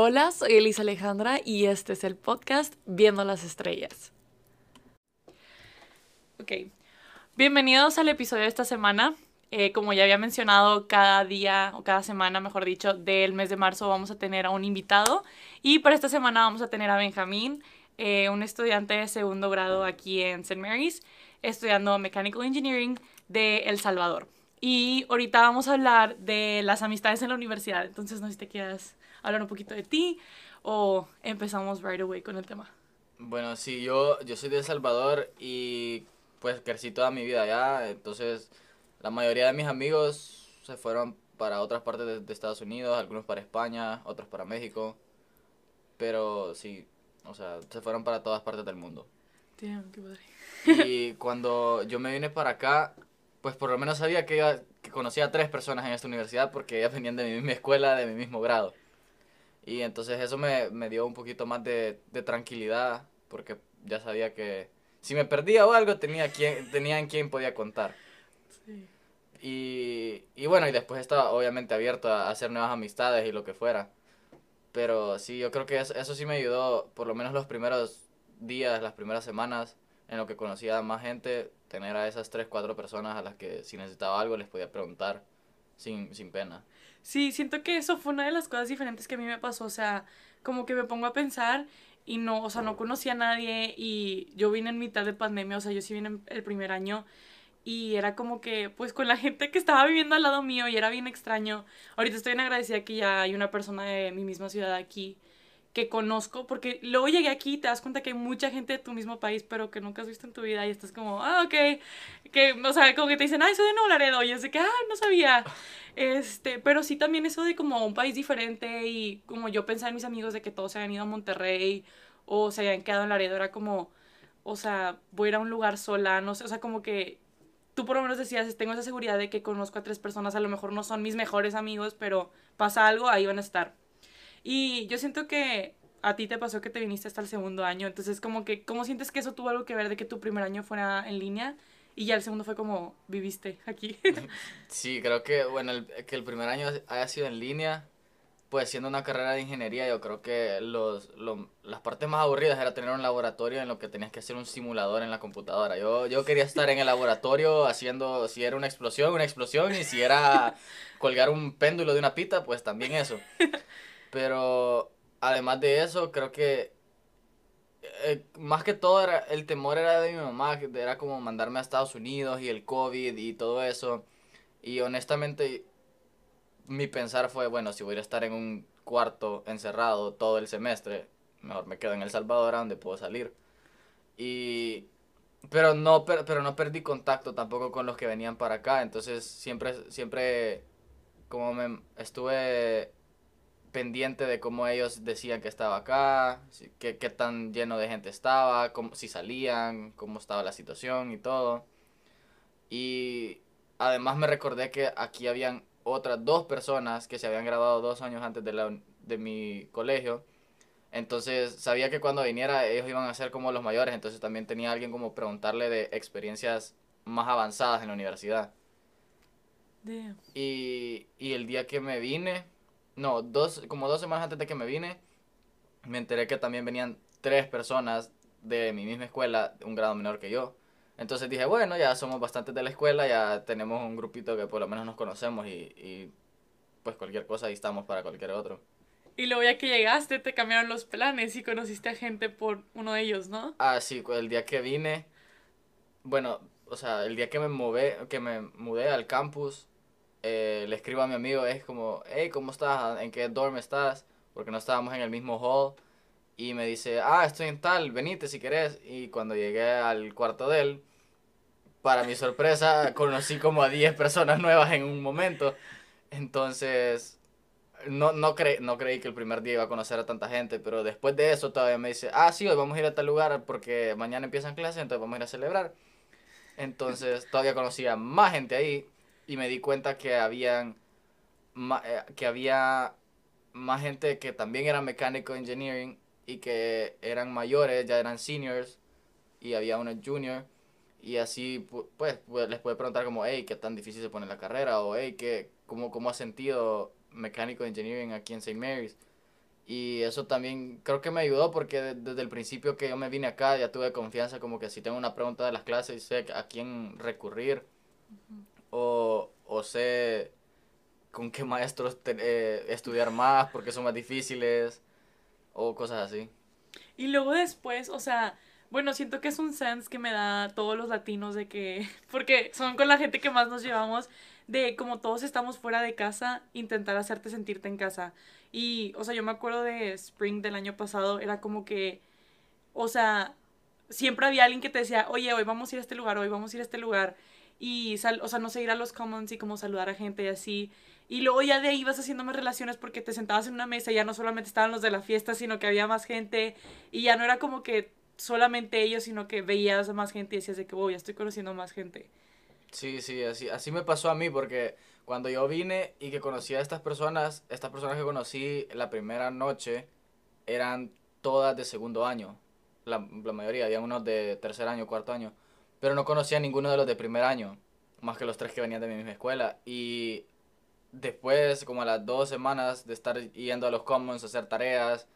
Hola, soy Elisa Alejandra y este es el podcast Viendo las Estrellas. Ok, bienvenidos al episodio de esta semana. Eh, como ya había mencionado, cada día o cada semana, mejor dicho, del mes de marzo vamos a tener a un invitado. Y para esta semana vamos a tener a Benjamín, eh, un estudiante de segundo grado aquí en St. Mary's, estudiando Mechanical Engineering de El Salvador. Y ahorita vamos a hablar de las amistades en la universidad. Entonces, no sé si te quieras hablar un poquito de ti o empezamos right away con el tema. Bueno, sí, yo, yo soy de El Salvador y pues crecí toda mi vida allá. Entonces, la mayoría de mis amigos se fueron para otras partes de, de Estados Unidos, algunos para España, otros para México. Pero sí, o sea, se fueron para todas partes del mundo. Damn, qué padre. Y cuando yo me vine para acá, pues por lo menos sabía que, iba- que conocía a tres personas en esta universidad porque ellas venían de mi misma escuela, de mi mismo grado. Y entonces eso me, me dio un poquito más de, de tranquilidad porque ya sabía que si me perdía o algo tenía, quien, tenía en quién podía contar. Sí. Y, y bueno, y después estaba obviamente abierto a hacer nuevas amistades y lo que fuera. Pero sí, yo creo que eso, eso sí me ayudó, por lo menos los primeros días, las primeras semanas, en lo que conocía a más gente, tener a esas tres, cuatro personas a las que si necesitaba algo les podía preguntar sin, sin pena. Sí, siento que eso fue una de las cosas diferentes que a mí me pasó, o sea, como que me pongo a pensar y no, o sea, no conocía a nadie y yo vine en mitad de pandemia, o sea, yo sí vine el primer año y era como que, pues con la gente que estaba viviendo al lado mío y era bien extraño. Ahorita estoy bien agradecida que ya hay una persona de mi misma ciudad aquí que conozco, porque luego llegué aquí y te das cuenta que hay mucha gente de tu mismo país, pero que nunca has visto en tu vida y estás como, ah, ok, que, o sea, como que te dicen, ay, soy de Nuevo Laredo, y es de que, ah, no sabía. Este, pero sí también eso de como un país diferente y como yo pensaba en mis amigos de que todos se habían ido a Monterrey o se habían quedado en Laredo, era como, o sea, voy a ir a un lugar sola, no sé, o sea, como que tú por lo menos decías, tengo esa seguridad de que conozco a tres personas, a lo mejor no son mis mejores amigos, pero pasa algo, ahí van a estar. Y yo siento que a ti te pasó que te viniste hasta el segundo año, entonces como que, ¿cómo sientes que eso tuvo algo que ver de que tu primer año fuera en línea y ya el segundo fue como viviste aquí? Sí, creo que, bueno, el, que el primer año haya sido en línea, pues siendo una carrera de ingeniería, yo creo que los, lo- las partes más aburridas era tener un laboratorio en lo que tenías que hacer un simulador en la computadora. Yo, yo quería estar en el laboratorio haciendo, si era una explosión, una explosión, y si era colgar un péndulo de una pita, pues también eso. Pero además de eso, creo que eh, más que todo era, el temor era de mi mamá, que era como mandarme a Estados Unidos y el COVID y todo eso. Y honestamente, mi pensar fue, bueno, si voy a estar en un cuarto encerrado todo el semestre, mejor me quedo en El Salvador, donde puedo salir. Y... Pero no, per- pero no perdí contacto tampoco con los que venían para acá, entonces siempre, siempre como me estuve pendiente de cómo ellos decían que estaba acá, qué, qué tan lleno de gente estaba, cómo, si salían, cómo estaba la situación y todo. Y además me recordé que aquí habían otras dos personas que se habían graduado dos años antes de, la, de mi colegio. Entonces sabía que cuando viniera ellos iban a ser como los mayores, entonces también tenía alguien como preguntarle de experiencias más avanzadas en la universidad. Damn. Y, y el día que me vine, no, dos, como dos semanas antes de que me vine, me enteré que también venían tres personas de mi misma escuela, un grado menor que yo. Entonces dije, bueno, ya somos bastantes de la escuela, ya tenemos un grupito que por lo menos nos conocemos y, y pues cualquier cosa ahí estamos para cualquier otro. Y luego ya que llegaste te cambiaron los planes y conociste a gente por uno de ellos, ¿no? Ah, sí, el día que vine, bueno, o sea, el día que me mudé, que me mudé al campus, eh, le escribo a mi amigo, es como, hey, ¿cómo estás? ¿En qué dorm estás? Porque no estábamos en el mismo hall. Y me dice, ah, estoy en tal, venite si querés. Y cuando llegué al cuarto de él, para mi sorpresa, conocí como a 10 personas nuevas en un momento. Entonces, no, no, cre- no creí que el primer día iba a conocer a tanta gente, pero después de eso todavía me dice, ah, sí, hoy vamos a ir a tal lugar porque mañana empiezan clases, entonces vamos a ir a celebrar. Entonces, todavía conocía más gente ahí y me di cuenta que habían eh, que había más gente que también era mecánico engineering y que eran mayores, ya eran seniors y había uno junior y así pu- pues, les puede preguntar como, hey, ¿qué tan difícil se pone la carrera? o hey, ¿qué, cómo, ¿cómo has sentido mecánico engineering aquí en St. Mary's? Y eso también creo que me ayudó porque desde el principio que yo me vine acá ya tuve confianza como que si tengo una pregunta de las clases sé a quién recurrir o, o sé con qué maestros eh, estudiar más porque son más difíciles o cosas así. Y luego después, o sea, bueno, siento que es un sense que me da todos los latinos de que, porque son con la gente que más nos llevamos, de como todos estamos fuera de casa, intentar hacerte sentirte en casa. Y, o sea, yo me acuerdo de Spring del año pasado, era como que, o sea, siempre había alguien que te decía, oye, hoy vamos a ir a este lugar, hoy vamos a ir a este lugar. Y, sal, o sea, no sé, ir a los commons y como saludar a gente y así. Y luego ya de ahí vas haciendo más relaciones porque te sentabas en una mesa y ya no solamente estaban los de la fiesta, sino que había más gente. Y ya no era como que solamente ellos, sino que veías a más gente y decías de que, wow, ya estoy conociendo más gente. Sí, sí, así, así me pasó a mí porque cuando yo vine y que conocí a estas personas, estas personas que conocí la primera noche eran todas de segundo año. La, la mayoría, había unos de tercer año, cuarto año. Pero no conocía a ninguno de los de primer año, más que los tres que venían de mi misma escuela. Y después, como a las dos semanas de estar yendo a los commons a hacer tareas,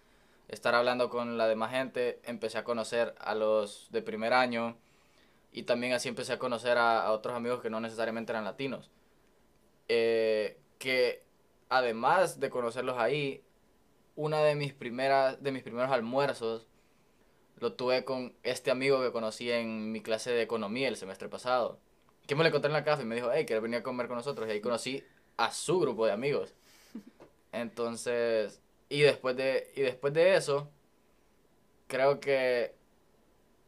estar hablando con la demás gente, empecé a conocer a los de primer año y también así empecé a conocer a, otros amigos que no necesariamente eran latinos. Eh, que además de conocerlos ahí, una de mis primeras de mis primeros almuerzos lo tuve con este amigo que conocí en mi clase de economía el semestre pasado. Que me lo encontré en la café y me dijo, hey, ¿quieres venir a comer con nosotros? Y ahí conocí a su grupo de amigos. Entonces, y después de, y después de eso, creo que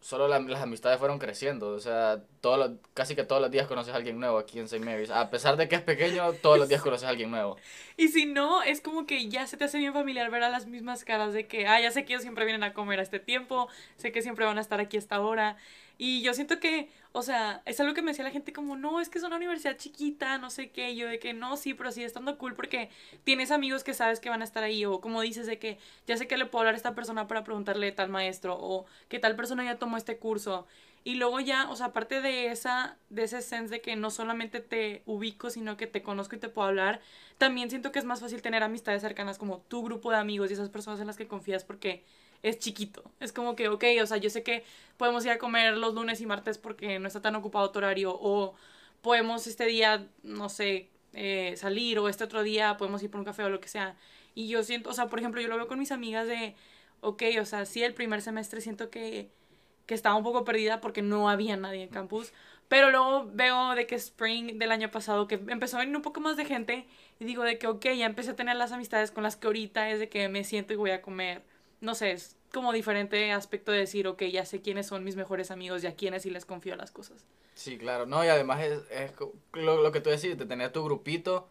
solo las amistades fueron creciendo. O sea, todos casi que todos los días conoces a alguien nuevo aquí en St. Mary's. A pesar de que es pequeño, todos los días conoces a alguien nuevo. Y si no, es como que ya se te hace bien familiar ver a las mismas caras de que, ah, ya sé que ellos siempre vienen a comer a este tiempo, sé que siempre van a estar aquí a esta hora. Y yo siento que, o sea, es algo que me decía la gente como, no, es que es una universidad chiquita, no sé qué, yo de que no, sí, pero sigue estando cool porque tienes amigos que sabes que van a estar ahí, o como dices de que ya sé que le puedo hablar a esta persona para preguntarle tal maestro, o que tal persona ya tomó este curso. Y luego ya, o sea, aparte de esa, de ese sense de que no solamente te ubico, sino que te conozco y te puedo hablar, también siento que es más fácil tener amistades cercanas como tu grupo de amigos y esas personas en las que confías porque es chiquito. Es como que, ok, o sea, yo sé que podemos ir a comer los lunes y martes porque no está tan ocupado tu horario, o podemos este día, no sé, eh, salir, o este otro día podemos ir por un café o lo que sea. Y yo siento, o sea, por ejemplo, yo lo veo con mis amigas de, ok, o sea, sí, el primer semestre siento que, que estaba un poco perdida porque no había nadie en campus. Pero luego veo de que Spring del año pasado, que empezó a venir un poco más de gente, y digo de que, ok, ya empecé a tener las amistades con las que ahorita es de que me siento y voy a comer no sé, es como diferente aspecto de decir, ok, ya sé quiénes son mis mejores amigos y a quiénes sí les confío las cosas. Sí, claro, no, y además es, es lo, lo, que tú decís, de tener tu grupito,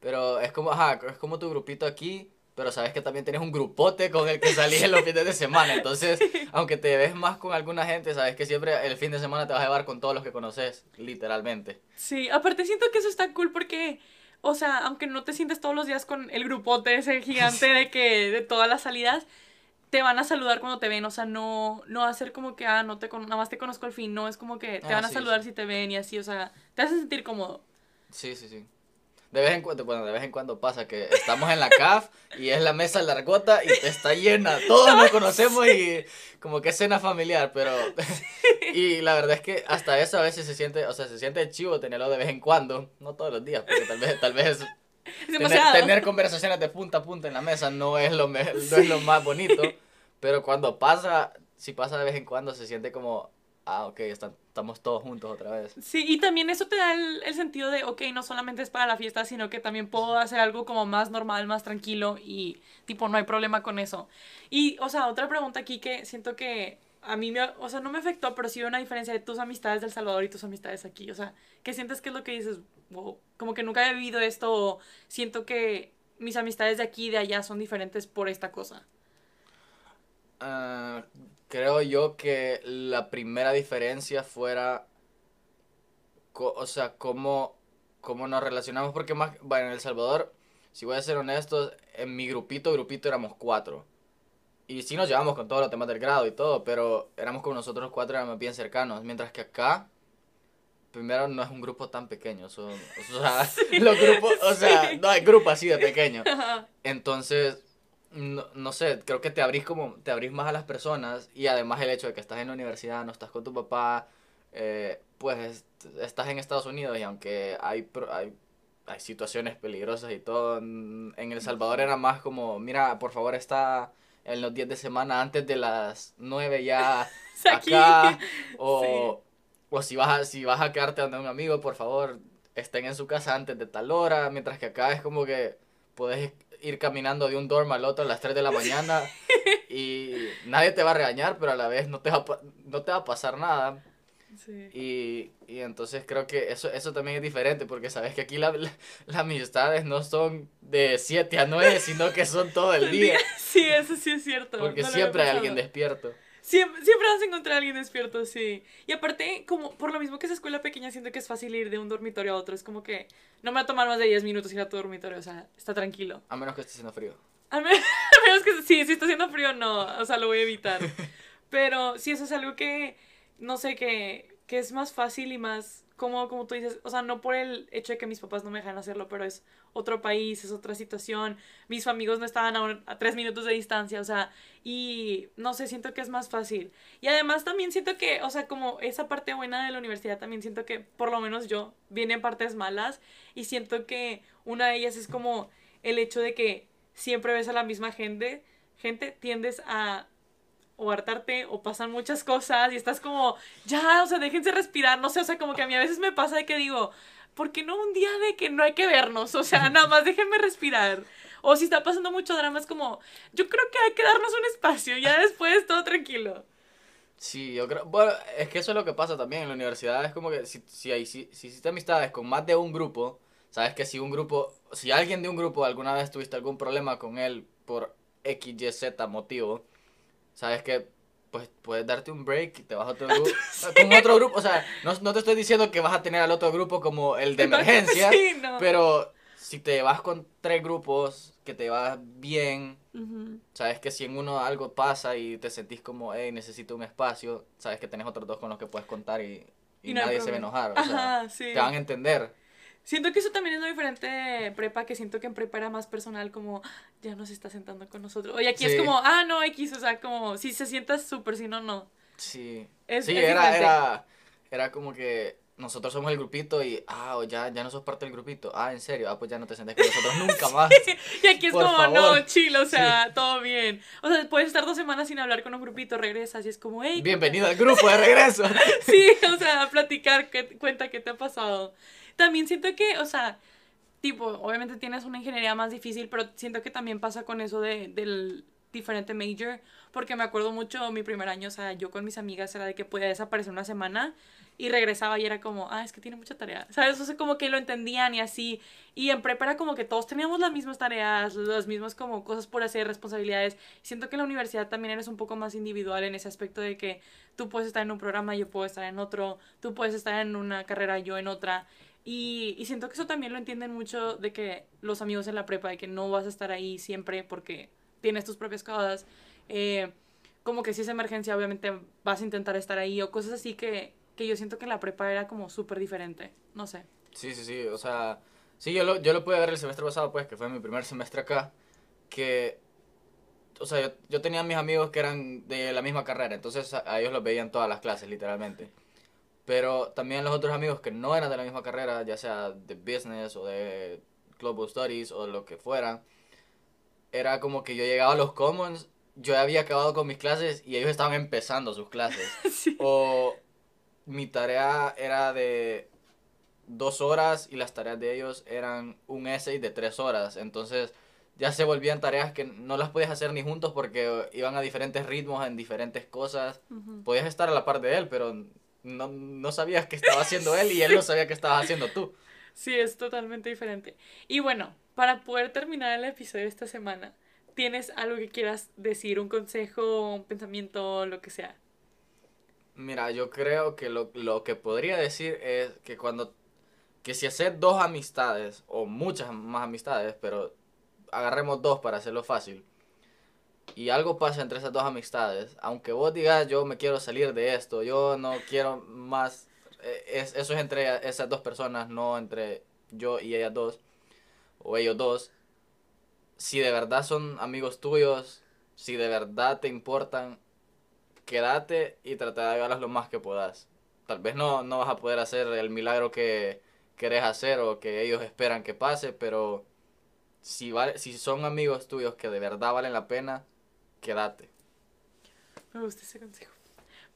pero es como, ajá, es como tu grupito aquí, pero sabes que también tienes un grupote con el que salís en los fines de semana, entonces, aunque te ves más con alguna gente, sabes que siempre el fin de semana te vas a llevar con todos los que conoces, literalmente. Sí, aparte siento que eso está cool porque... O sea, aunque no te sientes todos los días con el grupote ese gigante de que de todas las salidas, te van a saludar cuando te ven, o sea, no, no va a ser como que, ah, no te nada más te conozco al fin, no, es como que te ah, van a saludar si te ven y así, o sea, te hace sentir cómodo. Sí, sí, sí. De vez en cuando, bueno, de vez en cuando pasa que estamos en la CAF y es la mesa largota y está llena, todos nos conocemos y como que es cena familiar, pero y la verdad es que hasta eso a veces se siente, o sea, se siente chivo tenerlo de vez en cuando, no todos los días, porque tal vez tal vez tener, tener, conversaciones de punta a punta en la mesa no es lo, no es lo más bonito, pero cuando pasa, si pasa de vez en cuando, se siente como, ah, ok, estamos todos juntos otra vez. Sí, y también eso te da el, el, sentido de, ok, no solamente es para la fiesta, sino que también puedo hacer algo como más normal, más tranquilo y tipo, no hay problema con eso. Y, o sea, otra pregunta aquí que siento que a mí me, o sea, no me afectó, pero sí veo una diferencia de tus amistades del Salvador y tus amistades aquí. O sea, ¿qué sientes que es lo que dices? como que nunca he vivido esto o siento que mis amistades de aquí y de allá son diferentes por esta cosa. Ah, creo yo que la primera diferencia fuera, o sea, cómo, cómo nos relacionamos, porque más, bueno, en El Salvador, si voy a ser honesto, en mi grupito, grupito éramos cuatro. Y sí nos llevamos con todos los temas del grado y todo, pero éramos con nosotros cuatro, éramos bien cercanos. Mientras que acá, primero no es un grupo tan pequeño. Son, o sea, los grupos, o sea, no hay grupo así de pequeño. Entonces, no, no sé, creo que te abrís como, te abrís más a las personas y además el hecho de que estás en la universidad, no estás con tu papá, eh, pues estás en Estados Unidos y aunque hay, hay, hay situaciones peligrosas y todo, en El Salvador era más como, mira, por favor está en los días de semana antes de las 9 ya acá, o, o si vas a, si vas a quedarte donde un amigo, por favor, estén en su casa antes de tal hora, mientras que acá es como que puedes ir caminando de un dorm al otro a las 3 de la mañana y nadie te va a regañar, pero a la vez no te va no te va a pasar nada. Sí. Y, y entonces creo que eso, eso también es diferente, porque sabes que aquí la, la- las amistades no son de 7 a 9, sino que son todo el día, Sí, eso sí es cierto. porque no siempre hay alguien despierto. Siempre, siempre vas a encontrar a alguien despierto, sí. Y aparte, como por lo mismo que es escuela pequeña, siento que es fácil ir de un dormitorio a otro. Es como que no me va a tomar más de 10 minutos ir a tu dormitorio, o sea, está tranquilo. A menos que esté haciendo frío. A me- a menos que sí, si está haciendo frío, no, o sea, lo voy a evitar. Pero sí, eso es algo que, no sé, que, que es más fácil y más como, como tú dices, o sea, no por el hecho de que mis papás no me dejan hacerlo, pero es otro país, es otra situación. Mis amigos no estaban a, un- a tres minutos de distancia, o sea, y no sé, siento que es más fácil. Y además también siento que, o sea, como esa parte buena de la universidad, también siento que, por lo menos yo, vienen partes malas y siento que una de ellas es como el hecho de que siempre ves a la misma gente, gente, tiendes a o hartarte o pasan muchas cosas y estás como, ya, o sea, déjense respirar, no sé, o sea, como que a mí a veces me pasa de que digo, ¿por qué no un día de que no hay que vernos? O sea, nada más déjenme respirar. O si está pasando mucho drama, es como, yo creo que hay que darnos un espacio, ya después todo tranquilo. Sí, yo creo, bueno, es que eso es lo que pasa también en la universidad, es como que si, si, hay, si, si amistades con más de un grupo, sabes que si un grupo, si alguien de un grupo alguna vez tuviste algún problema con él por X, Y, Z motivo, sabes que pues puedes darte un break y te vas a otro grupo, con otro grupo, o sea, no, no te estoy diciendo que vas a tener al otro grupo como el de emergencia, Sí, no. pero si te vas con tres grupos, que te vas bien. Sabes que si en uno algo pasa y te sentís como, hey, necesito un espacio, sabes que tenés otros dos con los que puedes contar y, y Y no hay nadie se va a enojar. O sea, Ajá, sí. te van a entender. Siento que eso también es lo diferente de prepa, que siento que en prepa era más personal, como "Ah, ya no se está sentando con nosotros. Oye, aquí Sí. es como, ah, no, X, o sea, como si se sienta súper, si no, no. Sí. Es- sí, es era, era, era como que nosotros somos el grupito y, ah, ya, ya no sos parte del grupito. Ah, en serio, ah, pues ya no te sientes con nosotros nunca más. Y aquí es Por como, favor. no, chill, o sea, todo bien. O sea, puedes estar dos semanas sin hablar con un grupito, regresas y es como, hey, Bienvenido al grupo de regreso. Sí, o sea, a platicar, cuenta qué te ha pasado. También siento que, o sea, tipo, obviamente tienes una ingeniería más difícil, pero siento que también pasa con eso de, del diferente major, porque me acuerdo mucho mi primer año, o sea, yo con mis amigas era de que podía desaparecer una semana y regresaba y era como, ah, es que tiene mucha tarea, ¿sabes? O sea, como que lo entendían y así, y en prepa era como que todos teníamos las mismas tareas, las mismas como cosas por hacer, responsabilidades, siento que en la universidad también eres un poco más individual en ese aspecto de que tú puedes estar en un programa, yo puedo estar en otro, tú puedes estar en una carrera, yo en otra. Y, y siento que eso también lo entienden mucho de que los amigos en la prepa, de que no vas a estar ahí siempre porque tienes tus propias cosas. Eh, como que si es emergencia, obviamente vas a intentar estar ahí o cosas así que, que yo siento que en la prepa era como súper diferente. No sé. Sí, sí, sí, o sea, sí, yo lo, yo lo pude ver el semestre pasado, pues, que fue mi primer semestre acá, que, o sea, yo, yo tenía mis amigos que eran de la misma carrera, entonces a, a ellos los veía en todas las clases, literalmente. Pero también los otros amigos que no eran de la misma carrera, ya sea de business o de global studies o lo que fuera, era como que yo llegaba a los commons, yo había acabado con mis clases y ellos estaban empezando sus clases. sí. O mi tarea era de dos horas y las tareas de ellos eran un essay de tres horas. Entonces ya se volvían tareas que no las podías hacer ni juntos porque iban a diferentes ritmos, en diferentes cosas. Podías estar a la par de él, pero no, no sabías qué estaba haciendo él y él no sabía qué estabas haciendo tú. Sí, es totalmente diferente. Y bueno, para poder terminar el episodio de esta semana, ¿tienes algo que quieras decir? ¿Un consejo, un pensamiento, lo que sea? Mira, yo creo que lo, lo que podría decir es que cuando, que si haces dos amistades, o muchas más amistades, pero agarremos dos para hacerlo fácil, y algo pasa entre esas dos amistades, aunque vos digas yo me quiero salir de esto, yo no quiero más, eh, es, eso es entre esas dos personas, no entre yo y ellas dos, o ellos dos, si de verdad son amigos tuyos, si de verdad te importan, quédate y trata de ayudarlos lo más que puedas. Tal vez no, no vas a poder hacer el milagro que querés hacer o que ellos esperan que pase, pero si, vale, si son amigos tuyos que de verdad valen la pena, quédate. Me gusta ese consejo.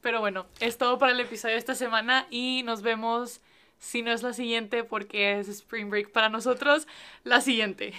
Pero bueno, es todo para el episodio de esta semana y nos vemos, si no es la siguiente, porque es Spring Break para nosotros, la siguiente.